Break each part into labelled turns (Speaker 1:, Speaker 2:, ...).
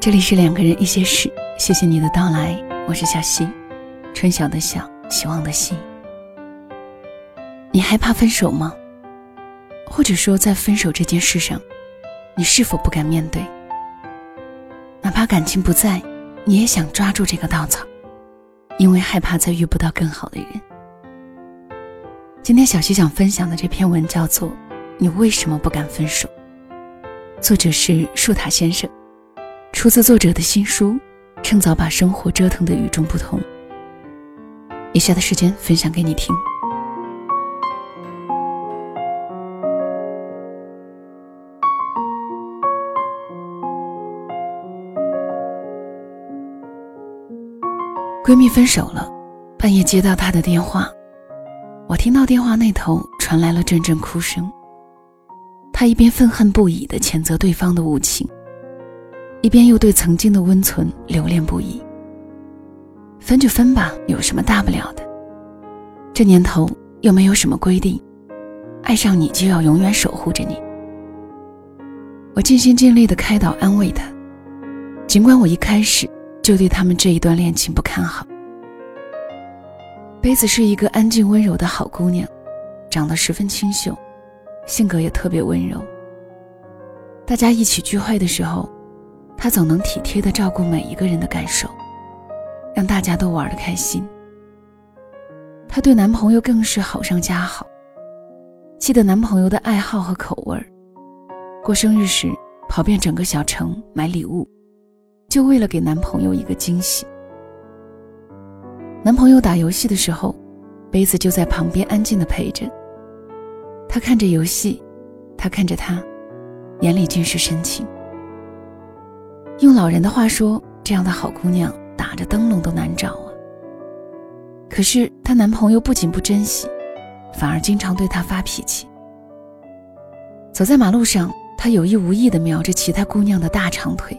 Speaker 1: 这里是两个人一些事，谢谢你的到来，我是小溪，春晓的晓，希望的希。你害怕分手吗？或者说，在分手这件事上，你是否不敢面对？哪怕感情不在，你也想抓住这个稻草，因为害怕再遇不到更好的人。今天小溪想分享的这篇文叫做《你为什么不敢分手》，作者是树塔先生。出自作者的新书《趁早把生活折腾的与众不同》。以下的时间分享给你听。闺蜜分手了，半夜接到她的电话，我听到电话那头传来了阵阵哭声。她一边愤恨不已地谴责对方的无情。一边又对曾经的温存留恋不已。分就分吧，有什么大不了的？这年头又没有什么规定，爱上你就要永远守护着你。我尽心尽力的开导安慰他，尽管我一开始就对他们这一段恋情不看好。杯子是一个安静温柔的好姑娘，长得十分清秀，性格也特别温柔。大家一起聚会的时候。她总能体贴地照顾每一个人的感受，让大家都玩得开心。她对男朋友更是好上加好，记得男朋友的爱好和口味儿，过生日时跑遍整个小城买礼物，就为了给男朋友一个惊喜。男朋友打游戏的时候，杯子就在旁边安静地陪着。他看着游戏，他看着他，眼里尽是深情。用老人的话说，这样的好姑娘打着灯笼都难找啊。可是她男朋友不仅不珍惜，反而经常对她发脾气。走在马路上，他有意无意地瞄着其他姑娘的大长腿，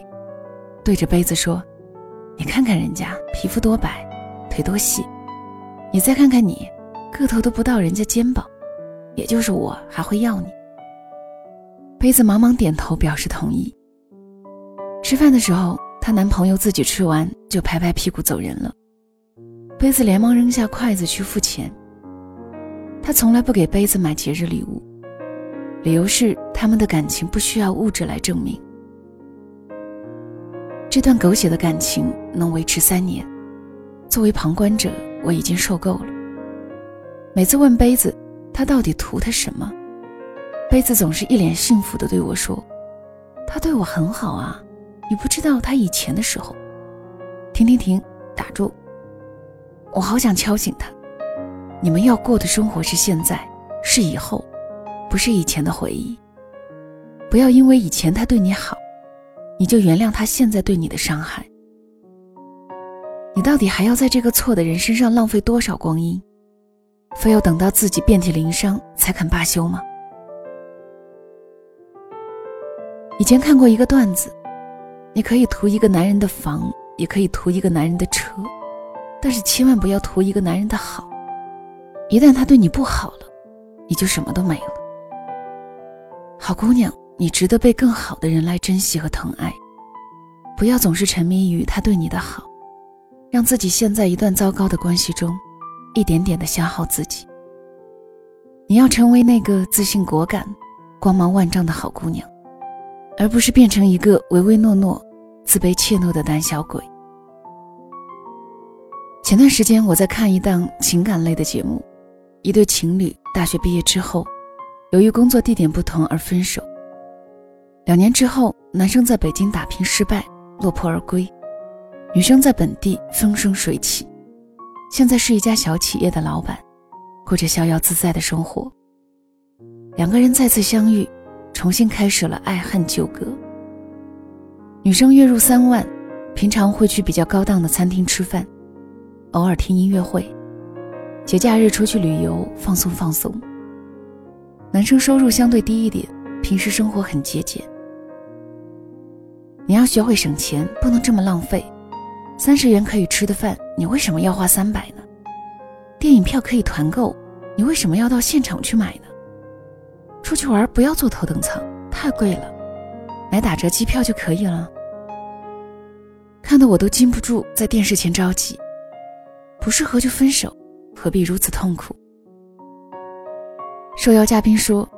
Speaker 1: 对着杯子说：“你看看人家皮肤多白，腿多细，你再看看你，个头都不到人家肩膀，也就是我还会要你。”杯子忙忙点头表示同意。吃饭的时候，她男朋友自己吃完就拍拍屁股走人了。杯子连忙扔下筷子去付钱。他从来不给杯子买节日礼物，理由是他们的感情不需要物质来证明。这段狗血的感情能维持三年，作为旁观者，我已经受够了。每次问杯子，他到底图他什么，杯子总是一脸幸福的对我说：“他对我很好啊。”你不知道他以前的时候，停停停，打住！我好想敲醒他。你们要过的生活是现在，是以后，不是以前的回忆。不要因为以前他对你好，你就原谅他现在对你的伤害。你到底还要在这个错的人身上浪费多少光阴？非要等到自己遍体鳞伤才肯罢休吗？以前看过一个段子。你可以图一个男人的房，也可以图一个男人的车，但是千万不要图一个男人的好。一旦他对你不好了，你就什么都没了。好姑娘，你值得被更好的人来珍惜和疼爱，不要总是沉迷于他对你的好，让自己陷在一段糟糕的关系中，一点点的消耗自己。你要成为那个自信果敢、光芒万丈的好姑娘。而不是变成一个唯唯诺诺、自卑怯懦的胆小鬼。前段时间我在看一档情感类的节目，一对情侣大学毕业之后，由于工作地点不同而分手。两年之后，男生在北京打拼失败，落魄而归；女生在本地风生水起，现在是一家小企业的老板，过着逍遥自在的生活。两个人再次相遇。重新开始了爱恨纠葛。女生月入三万，平常会去比较高档的餐厅吃饭，偶尔听音乐会，节假日出去旅游放松放松。男生收入相对低一点，平时生活很节俭。你要学会省钱，不能这么浪费。三十元可以吃的饭，你为什么要花三百呢？电影票可以团购，你为什么要到现场去买呢？出去玩不要坐头等舱，太贵了，买打折机票就可以了。看得我都禁不住在电视前着急。不适合就分手，何必如此痛苦？受邀嘉宾说：“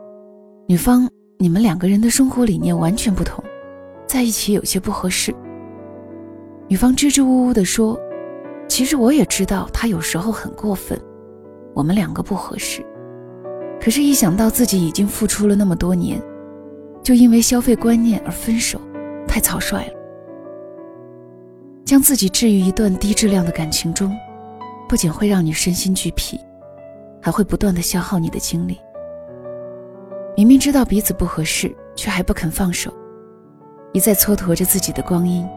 Speaker 1: 女方，你们两个人的生活理念完全不同，在一起有些不合适。”女方支支吾吾地说：“其实我也知道他有时候很过分，我们两个不合适。可是，一想到自己已经付出了那么多年，就因为消费观念而分手，太草率了。将自己置于一段低质量的感情中。”不仅会让你身心俱疲，还会不断的消耗你的精力。明明知道彼此不合适，却还不肯放手，一再蹉跎着自己的光阴，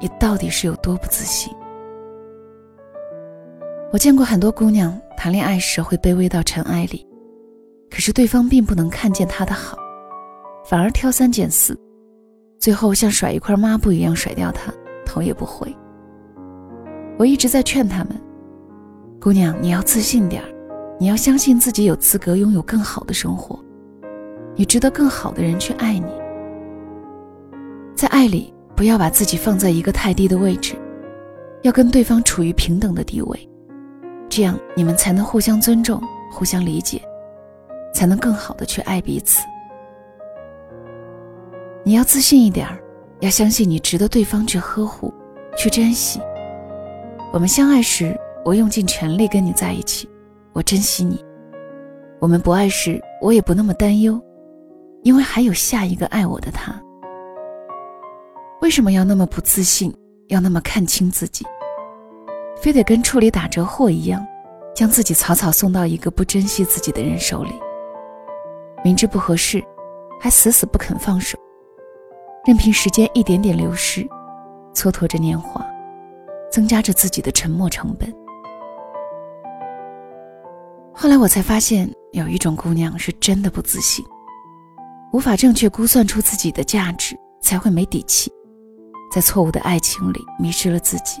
Speaker 1: 你到底是有多不自信？我见过很多姑娘谈恋爱时会卑微到尘埃里，可是对方并不能看见他的好，反而挑三拣四，最后像甩一块抹布一样甩掉他，头也不回。我一直在劝他们。姑娘，你要自信点儿，你要相信自己有资格拥有更好的生活，你值得更好的人去爱你。在爱里，不要把自己放在一个太低的位置，要跟对方处于平等的地位，这样你们才能互相尊重、互相理解，才能更好的去爱彼此。你要自信一点儿，要相信你值得对方去呵护、去珍惜。我们相爱时。我用尽全力跟你在一起，我珍惜你。我们不爱时，我也不那么担忧，因为还有下一个爱我的他。为什么要那么不自信，要那么看清自己，非得跟处理打折货一样，将自己草草送到一个不珍惜自己的人手里？明知不合适，还死死不肯放手，任凭时间一点点流失，蹉跎着年华，增加着自己的沉默成本。后来我才发现，有一种姑娘是真的不自信，无法正确估算出自己的价值，才会没底气，在错误的爱情里迷失了自己。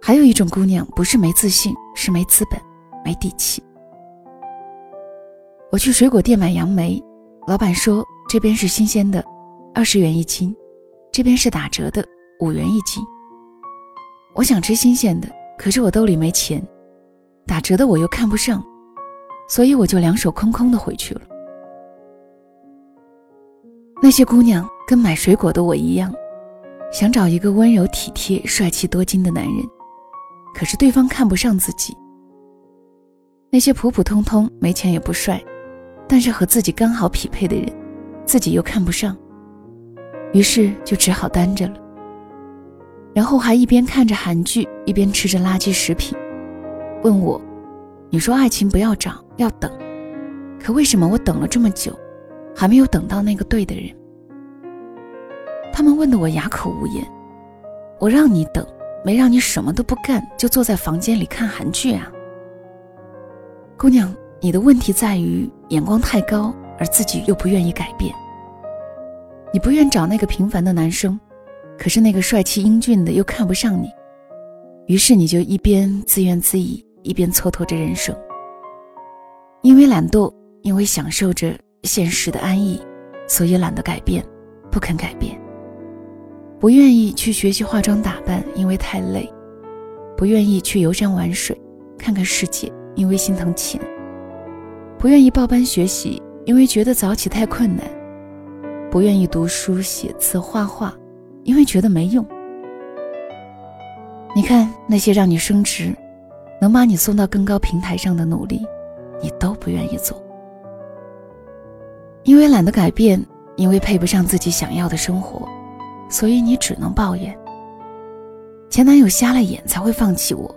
Speaker 1: 还有一种姑娘不是没自信，是没资本、没底气。我去水果店买杨梅，老板说这边是新鲜的，二十元一斤；这边是打折的，五元一斤。我想吃新鲜的，可是我兜里没钱。打折的我又看不上，所以我就两手空空的回去了。那些姑娘跟买水果的我一样，想找一个温柔体贴、帅气多金的男人，可是对方看不上自己。那些普普通通、没钱也不帅，但是和自己刚好匹配的人，自己又看不上，于是就只好单着了。然后还一边看着韩剧，一边吃着垃圾食品。问我，你说爱情不要找，要等，可为什么我等了这么久，还没有等到那个对的人？他们问得我哑口无言。我让你等，没让你什么都不干，就坐在房间里看韩剧啊？姑娘，你的问题在于眼光太高，而自己又不愿意改变。你不愿找那个平凡的男生，可是那个帅气英俊的又看不上你，于是你就一边自怨自艾。一边蹉跎着人生，因为懒惰，因为享受着现实的安逸，所以懒得改变，不肯改变。不愿意去学习化妆打扮，因为太累；不愿意去游山玩水，看看世界，因为心疼钱；不愿意报班学习，因为觉得早起太困难；不愿意读书写字画画，因为觉得没用。你看那些让你升职。能把你送到更高平台上的努力，你都不愿意做，因为懒得改变，因为配不上自己想要的生活，所以你只能抱怨。前男友瞎了眼才会放弃我，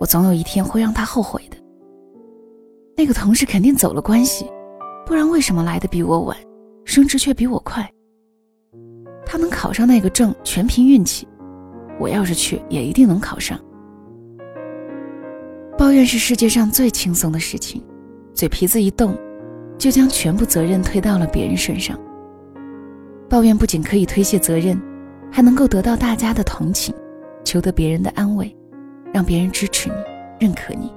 Speaker 1: 我总有一天会让他后悔的。那个同事肯定走了关系，不然为什么来的比我晚，升职却比我快？他能考上那个证全凭运气，我要是去也一定能考上。抱怨是世界上最轻松的事情，嘴皮子一动，就将全部责任推到了别人身上。抱怨不仅可以推卸责任，还能够得到大家的同情，求得别人的安慰，让别人支持你、认可你。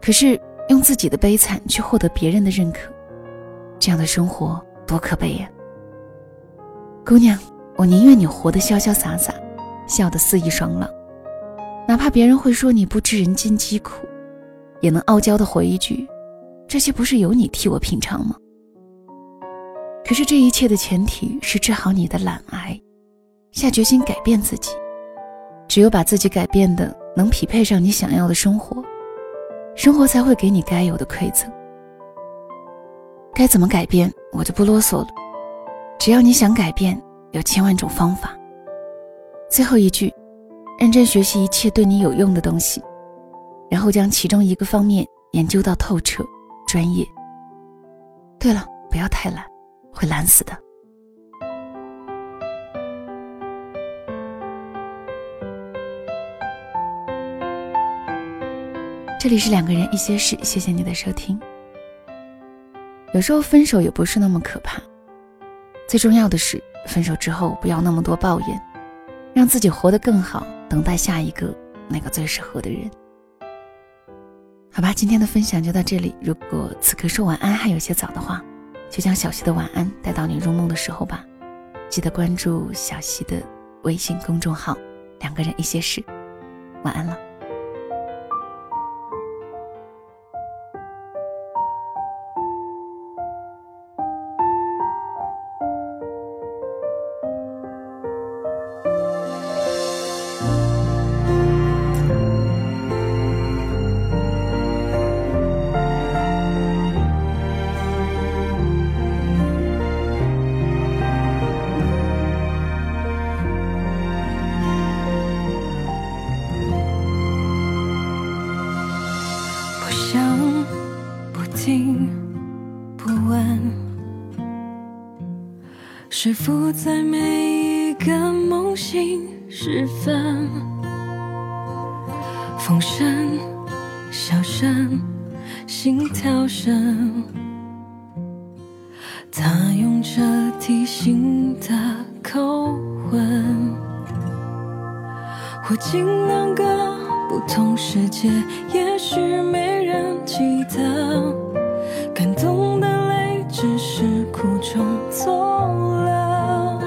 Speaker 1: 可是用自己的悲惨去获得别人的认可，这样的生活多可悲呀！姑娘，我宁愿你活得潇潇洒洒，笑得肆意爽朗，哪怕别人会说你不知人间疾苦，也能傲娇的回一句：“这些不是由你替我品尝吗？”可是这一切的前提是治好你的懒癌，下决心改变自己。只有把自己改变的能匹配上你想要的生活，生活才会给你该有的馈赠。该怎么改变，我就不啰嗦了。只要你想改变，有千万种方法。最后一句，认真学习一切对你有用的东西，然后将其中一个方面研究到透彻、专业。对了，不要太懒，会懒死的。这里是两个人一些事，谢谢你的收听。有时候分手也不是那么可怕，最重要的是分手之后不要那么多抱怨，让自己活得更好，等待下一个那个最适合的人。好吧，今天的分享就到这里。如果此刻说晚安还有些早的话，就将小溪的晚安带到你入梦的时候吧。记得关注小溪的微信公众号“两个人一些事”。晚安了。
Speaker 2: 是否在每一个梦醒时分，风声、笑声、心跳声，他用着提醒的口吻，或进两个不同世界，也许没人记得，只是苦中作乐。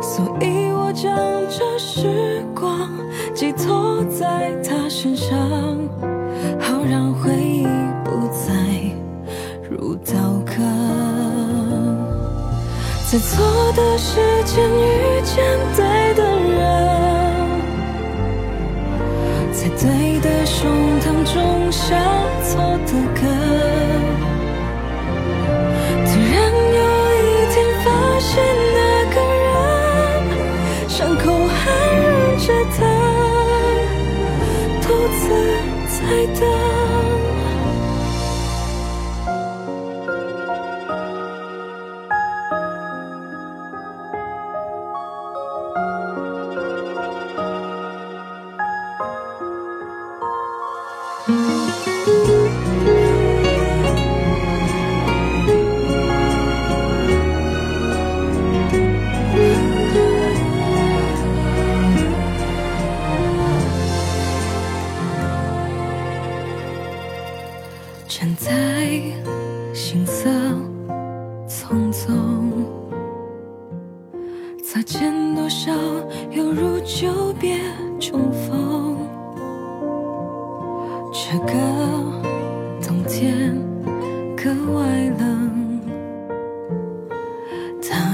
Speaker 2: 所以我将这时光寄托在他身上，好让回忆不再如刀割。在错的时间遇见对的人，在对的胸膛种下错的根。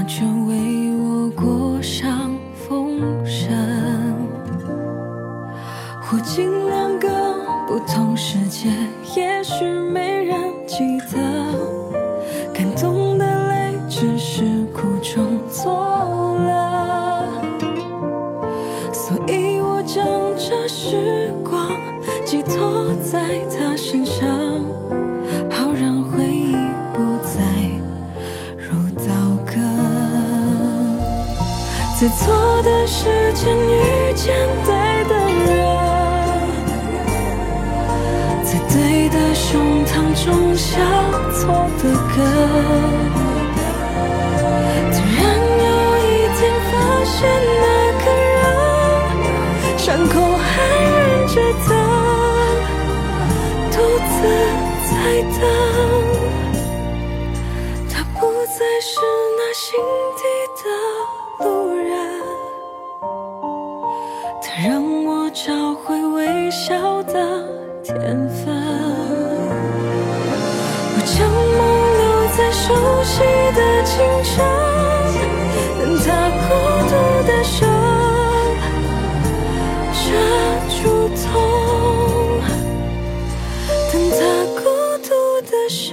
Speaker 2: 就在错的时间遇见对的人，在对的胸膛种下错的根。突然有一天发现那个人，伤口还忍着疼，独自在等，他不。再是那心底的找回微笑的天分。我将梦留在熟悉的清晨，等他孤独的手遮住痛，等他孤独的手。